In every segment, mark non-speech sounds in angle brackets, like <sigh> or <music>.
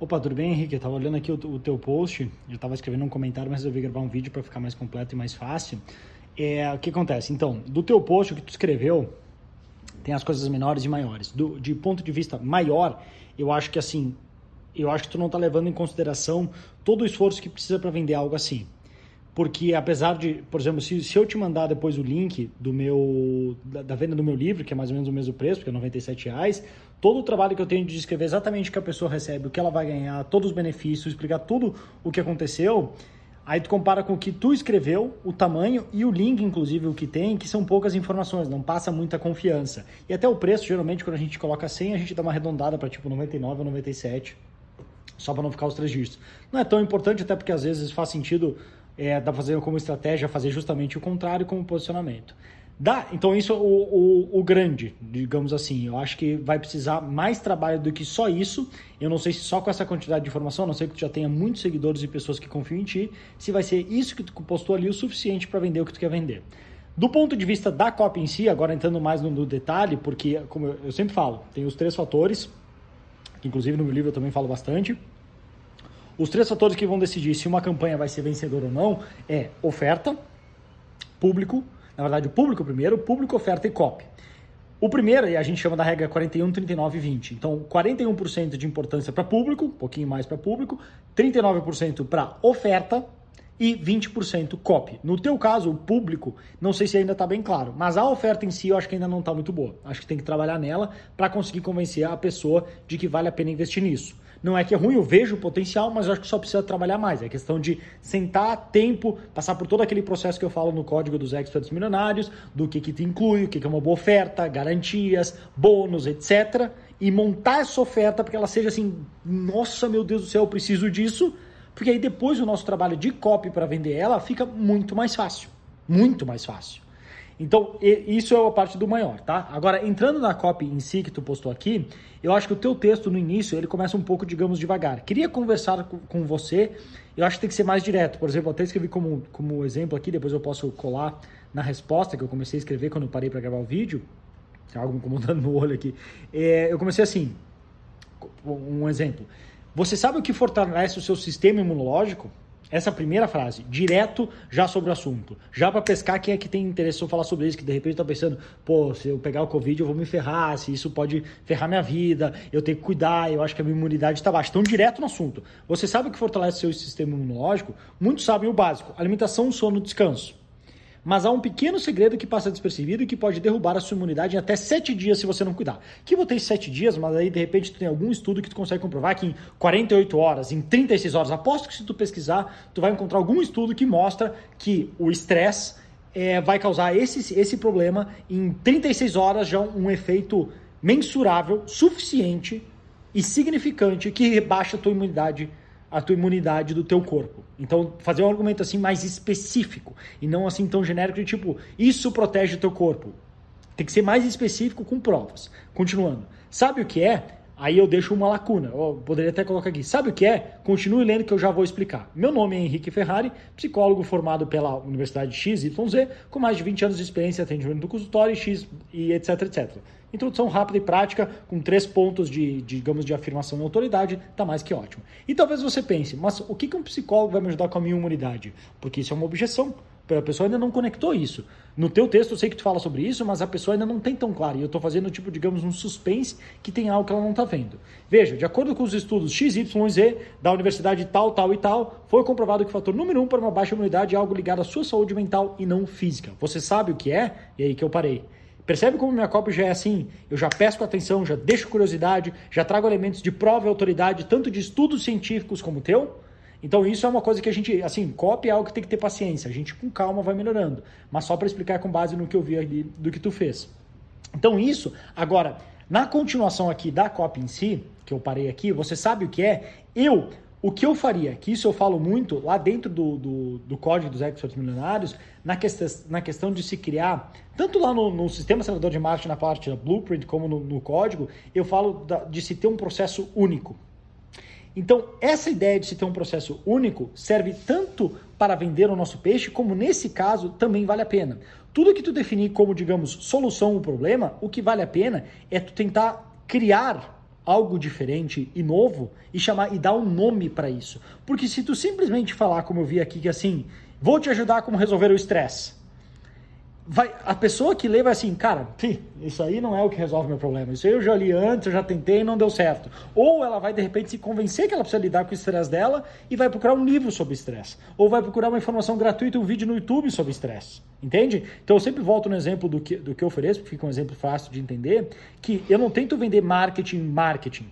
Opa, tudo bem, Henrique? Eu tava olhando aqui o, o teu post, eu tava escrevendo um comentário, mas resolvi gravar um vídeo para ficar mais completo e mais fácil. É, o que acontece? Então, do teu post, o que tu escreveu, tem as coisas menores e maiores. Do, de ponto de vista maior, eu acho que assim, eu acho que tu não tá levando em consideração todo o esforço que precisa para vender algo assim. Porque apesar de, por exemplo, se, se eu te mandar depois o link do meu da, da, venda do meu livro, que é mais ou menos o mesmo preço, que é 97 reais, todo o trabalho que eu tenho de descrever exatamente o que a pessoa recebe, o que ela vai ganhar, todos os benefícios, explicar tudo o que aconteceu, aí tu compara com o que tu escreveu, o tamanho e o link, inclusive, o que tem, que são poucas informações, não passa muita confiança. E até o preço, geralmente, quando a gente coloca 100, a gente dá uma arredondada para tipo 99 ou 97, só para não ficar os três dígitos. Não é tão importante, até porque às vezes faz sentido é, dá para fazer como estratégia fazer justamente o contrário como posicionamento. Dá, então isso é o, o, o, grande, digamos assim. Eu acho que vai precisar mais trabalho do que só isso. Eu não sei se só com essa quantidade de informação, a não sei que tu já tenha muitos seguidores e pessoas que confiam em ti, se vai ser isso que tu postou ali o suficiente para vender o que tu quer vender. Do ponto de vista da copy em si, agora entrando mais no, no detalhe, porque como eu, eu sempre falo, tem os três fatores, que inclusive no meu livro eu também falo bastante. Os três fatores que vão decidir se uma campanha vai ser vencedora ou não é oferta, público, na verdade o público primeiro, público, oferta e copy. O primeiro, e a gente chama da regra 41, 39 e 20. Então, 41% de importância para público, um pouquinho mais para público, 39% para oferta e 20% copy. No teu caso, o público, não sei se ainda está bem claro, mas a oferta em si eu acho que ainda não está muito boa. Acho que tem que trabalhar nela para conseguir convencer a pessoa de que vale a pena investir nisso. Não é que é ruim, eu vejo o potencial, mas acho que só precisa trabalhar mais. É questão de sentar tempo, passar por todo aquele processo que eu falo no código dos experts milionários, do que, que te inclui, o que, que é uma boa oferta, garantias, bônus, etc. E montar essa oferta para que ela seja assim, nossa, meu Deus do céu, eu preciso disso, porque aí depois o nosso trabalho de copy para vender ela fica muito mais fácil. Muito mais fácil. Então, isso é a parte do maior, tá? Agora, entrando na copy em si que tu postou aqui, eu acho que o teu texto no início, ele começa um pouco, digamos, devagar. Queria conversar com você, eu acho que tem que ser mais direto. Por exemplo, eu até escrevi como, como exemplo aqui, depois eu posso colar na resposta que eu comecei a escrever quando eu parei para gravar o vídeo. Tem algo me incomodando <laughs> no olho aqui. É, eu comecei assim, um exemplo. Você sabe o que fortalece o seu sistema imunológico? Essa primeira frase, direto já sobre o assunto. Já para pescar quem é que tem interesse em falar sobre isso, que de repente tá pensando, pô, se eu pegar o Covid eu vou me ferrar, se isso pode ferrar minha vida, eu tenho que cuidar, eu acho que a minha imunidade está baixa. Então, direto no assunto. Você sabe o que fortalece seu sistema imunológico? Muitos sabem o básico: alimentação, sono, descanso. Mas há um pequeno segredo que passa despercebido e que pode derrubar a sua imunidade em até 7 dias se você não cuidar. Que botei 7 dias, mas aí de repente tu tem algum estudo que tu consegue comprovar que em 48 horas, em 36 horas, aposto que se tu pesquisar, tu vai encontrar algum estudo que mostra que o estresse é, vai causar esse, esse problema em 36 horas já um, efeito mensurável, suficiente e significante que rebaixa a tua imunidade a tua imunidade do teu corpo. Então, fazer um argumento assim mais específico e não assim tão genérico de tipo, isso protege o teu corpo. Tem que ser mais específico com provas. Continuando. Sabe o que é? Aí eu deixo uma lacuna. Eu poderia até colocar aqui. Sabe o que é? Continue lendo que eu já vou explicar. Meu nome é Henrique Ferrari, psicólogo formado pela Universidade XYZ, com mais de 20 anos de experiência em atendimento do consultório X e etc, etc. Introdução rápida e prática, com três pontos de, de digamos, de afirmação e autoridade, tá mais que ótimo. E talvez você pense, mas o que, que um psicólogo vai me ajudar com a minha imunidade? Porque isso é uma objeção. A pessoa ainda não conectou isso. No teu texto eu sei que tu fala sobre isso, mas a pessoa ainda não tem tão claro. E eu estou fazendo, tipo, digamos, um suspense que tem algo que ela não está vendo. Veja, de acordo com os estudos XYZ da universidade tal, tal e tal, foi comprovado que o fator número um para uma baixa imunidade é algo ligado à sua saúde mental e não física. Você sabe o que é? E aí que eu parei. Percebe como minha cópia já é assim? Eu já pesco atenção, já deixo curiosidade, já trago elementos de prova e autoridade, tanto de estudos científicos como o teu. Então isso é uma coisa que a gente, assim, cópia é algo que tem que ter paciência. A gente com calma vai melhorando. Mas só para explicar com base no que eu vi ali do que tu fez. Então isso, agora, na continuação aqui da cópia em si, que eu parei aqui, você sabe o que é? Eu o que eu faria, que isso eu falo muito lá dentro do, do, do código dos experts milionários, na, questão, na questão de se criar, tanto lá no, no sistema acelerador de marketing, na parte da blueprint, como no, no código, eu falo da, de se ter um processo único. Então, essa ideia de se ter um processo único serve tanto para vender o nosso peixe, como nesse caso também vale a pena. Tudo que tu definir como, digamos, solução ou problema, o que vale a pena é tu tentar criar algo diferente e novo e chamar e dar um nome para isso. Porque se tu simplesmente falar, como eu vi aqui, que assim, vou te ajudar como resolver o estresse vai, a pessoa que lê vai assim, cara, isso aí não é o que resolve meu problema. Isso eu já li antes, eu já tentei e não deu certo. Ou ela vai de repente se convencer que ela precisa lidar com o estresse dela e vai procurar um livro sobre estresse. Ou vai procurar uma informação gratuita, um vídeo no YouTube sobre estresse. Entende? Então eu sempre volto no exemplo do que, do que eu ofereço, porque fica um exemplo fácil de entender, que eu não tento vender marketing marketing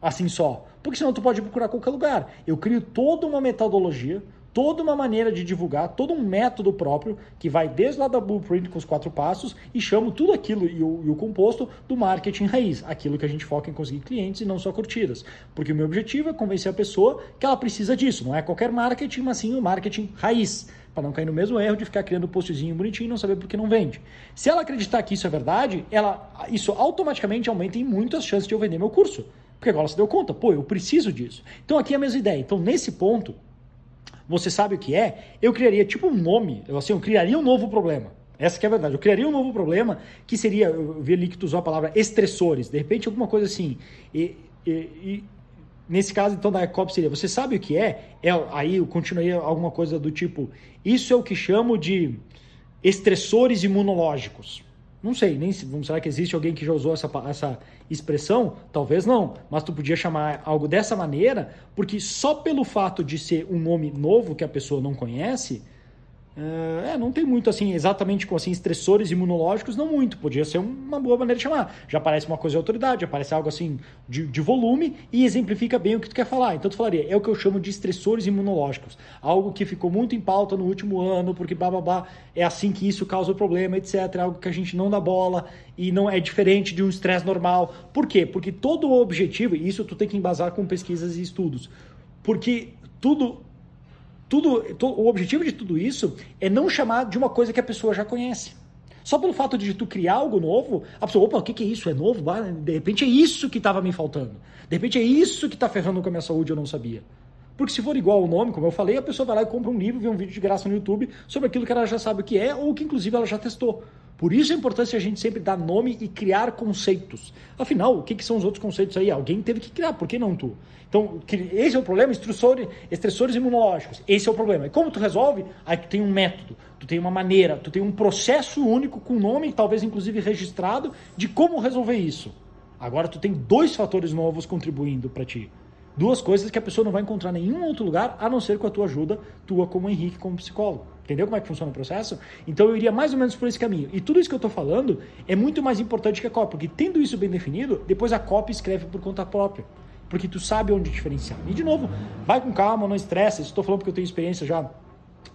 assim só. Porque senão tu pode procurar qualquer lugar. Eu crio toda uma metodologia, toda uma maneira de divulgar, todo um método próprio que vai desde lá da blueprint com os quatro passos e chamo tudo aquilo e o, e o, composto do marketing raiz, aquilo que a gente foca em conseguir clientes e não só curtidas. Porque o meu objetivo é convencer a pessoa que ela precisa disso, não é qualquer marketing, mas sim o marketing raiz. Para não cair no mesmo erro de ficar criando postzinho bonitinho e não saber por que não vende. Se ela acreditar que isso é verdade, ela, isso automaticamente aumenta em muito as chances de eu vender meu curso. Porque agora ela se deu conta, pô, eu preciso disso. Então aqui é a mesma ideia. Então, nesse ponto, você sabe o que é? Eu criaria tipo um nome, eu, assim, eu criaria um novo problema. Essa que é a verdade. Eu criaria um novo problema que seria, eu vi ali que tu usou a palavra estressores, de repente alguma coisa assim. E, e, e nesse caso, então, da ECOP seria, você sabe o que é? é? Aí eu continuaria alguma coisa do tipo, isso é o que chamo de estressores imunológicos. Não sei, nem se, será que existe alguém que já usou essa, essa expressão? Talvez não, mas tu podia chamar algo dessa maneira, porque só pelo fato de ser um nome novo que a pessoa não conhece, é, é, não tem muito assim, exatamente com assim, estressores imunológicos, não muito. Podia ser uma boa maneira de chamar. Já parece uma coisa de autoridade, já algo assim de, de volume e exemplifica bem o que tu quer falar. Então tu falaria, é o que eu chamo de estressores imunológicos. Algo que ficou muito em pauta no último ano, porque blá, é assim que isso causa o problema, etc. É algo que a gente não dá bola e não é diferente de um estresse normal. Por quê? Porque todo o objetivo, e isso tu tem que embasar com pesquisas e estudos. Porque tudo tudo, o objetivo de tudo isso é não chamar de uma coisa que a pessoa já conhece. Só pelo fato de tu criar algo novo, a pessoa, opa, o que, que é isso? É novo? De repente é isso que estava me faltando. De repente é isso que está ferrando com a minha saúde, eu não sabia. Porque se for igual ao nome, como eu falei, a pessoa vai lá e compra um livro, vê um vídeo de graça no YouTube sobre aquilo que ela já sabe o que é ou que inclusive ela já testou. Por isso a importância de a gente sempre dar nome e criar conceitos. Afinal, o que, que são os outros conceitos aí? Alguém teve que criar, por que não tu? Então, esse é o problema, estressores, estressores imunológicos. Esse é o problema. E como tu resolve? Aí tu tem um método, tu tem uma maneira, tu tem um processo único com nome, talvez inclusive registrado, de como resolver isso. Agora tu tem dois fatores novos contribuindo para ti. Duas coisas que a pessoa não vai encontrar em nenhum outro lugar, a não ser com a tua ajuda, tua como Henrique, como psicólogo. Entendeu como é que funciona o processo? Então eu iria mais ou menos por esse caminho. E tudo isso que eu estou falando é muito mais importante que a cópia, porque tendo isso bem definido, depois a cópia escreve por conta própria. Porque tu sabe onde diferenciar. E de novo, vai com calma, não estresse. Estou falando porque eu tenho experiência já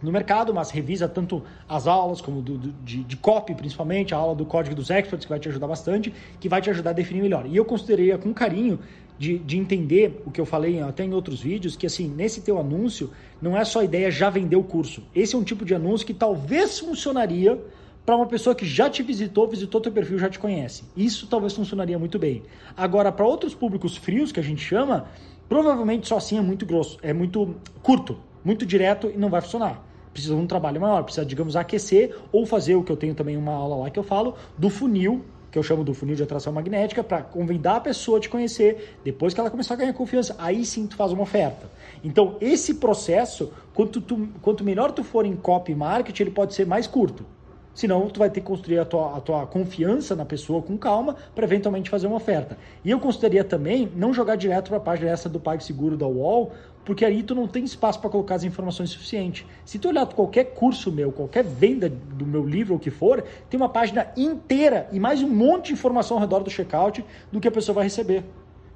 no mercado, mas revisa tanto as aulas como do, do, de, de copy, principalmente, a aula do código dos experts, que vai te ajudar bastante, que vai te ajudar a definir melhor. E eu consideraria com carinho de, de entender o que eu falei até em outros vídeos, que assim, nesse teu anúncio, não é só a ideia já vender o curso. Esse é um tipo de anúncio que talvez funcionaria para uma pessoa que já te visitou, visitou teu perfil, já te conhece. Isso talvez funcionaria muito bem. Agora, para outros públicos frios, que a gente chama, provavelmente só assim é muito grosso, é muito curto, muito direto e não vai funcionar. Precisa de um trabalho maior, precisa, digamos, aquecer ou fazer o que eu tenho também uma aula lá que eu falo, do funil que eu chamo do funil de atração magnética, para convidar a pessoa a te conhecer. Depois que ela começar a ganhar confiança, aí sim tu faz uma oferta. Então, esse processo, quanto, tu, quanto melhor tu for em copy marketing, ele pode ser mais curto. Senão, tu vai ter que construir a tua, a tua confiança na pessoa com calma para eventualmente fazer uma oferta. E eu consideraria também não jogar direto para a página essa do PagSeguro da UOL, porque aí tu não tem espaço para colocar as informações suficientes. Se tu olhar qualquer curso meu, qualquer venda do meu livro ou que for, tem uma página inteira e mais um monte de informação ao redor do checkout do que a pessoa vai receber.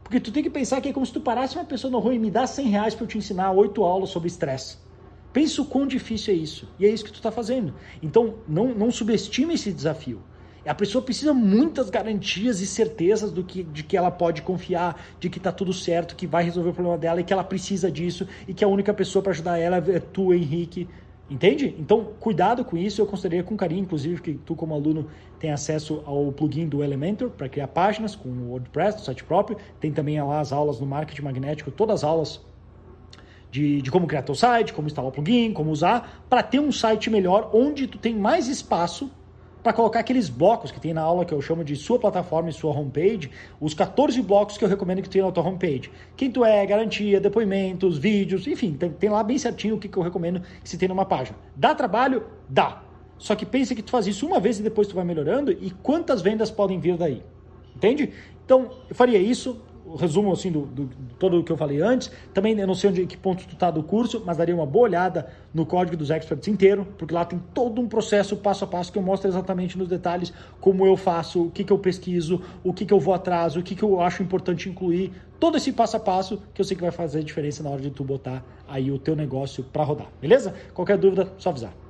Porque tu tem que pensar que é como se tu parasse uma pessoa no rua e me dá 100 reais para eu te ensinar oito aulas sobre estresse. Pensa o quão difícil é isso. E é isso que tu está fazendo. Então, não, não subestime esse desafio. A pessoa precisa muitas garantias e certezas do que, de que ela pode confiar, de que está tudo certo, que vai resolver o problema dela e que ela precisa disso e que a única pessoa para ajudar ela é tu, Henrique. Entende? Então, cuidado com isso. Eu consideraria com carinho, inclusive, que tu, como aluno, tem acesso ao plugin do Elementor para criar páginas com o WordPress, do site próprio. Tem também lá as aulas no marketing magnético, todas as aulas de, de como criar teu site, como instalar o plugin, como usar, para ter um site melhor onde tu tem mais espaço para colocar aqueles blocos que tem na aula que eu chamo de sua plataforma e sua homepage, os 14 blocos que eu recomendo que tenha na tua homepage. Quem tu é, garantia, depoimentos, vídeos, enfim, tem, tem lá bem certinho o que, que eu recomendo que se tenha numa página. Dá trabalho? Dá. Só que pense que tu faz isso uma vez e depois tu vai melhorando e quantas vendas podem vir daí. Entende? Então, eu faria isso, resumo assim do, do, do, todo o que eu falei antes. Também eu não sei onde que ponto tu tá do curso, mas daria uma boa olhada no código dos experts inteiro, porque lá tem todo um processo passo a passo que eu mostro exatamente nos detalhes como eu faço, o que, que eu pesquiso, o que, que eu vou atrás, o que, que eu acho importante incluir, todo esse passo a passo que eu sei que vai fazer diferença na hora de tu botar aí o teu negócio para rodar, beleza? Qualquer dúvida, só avisar.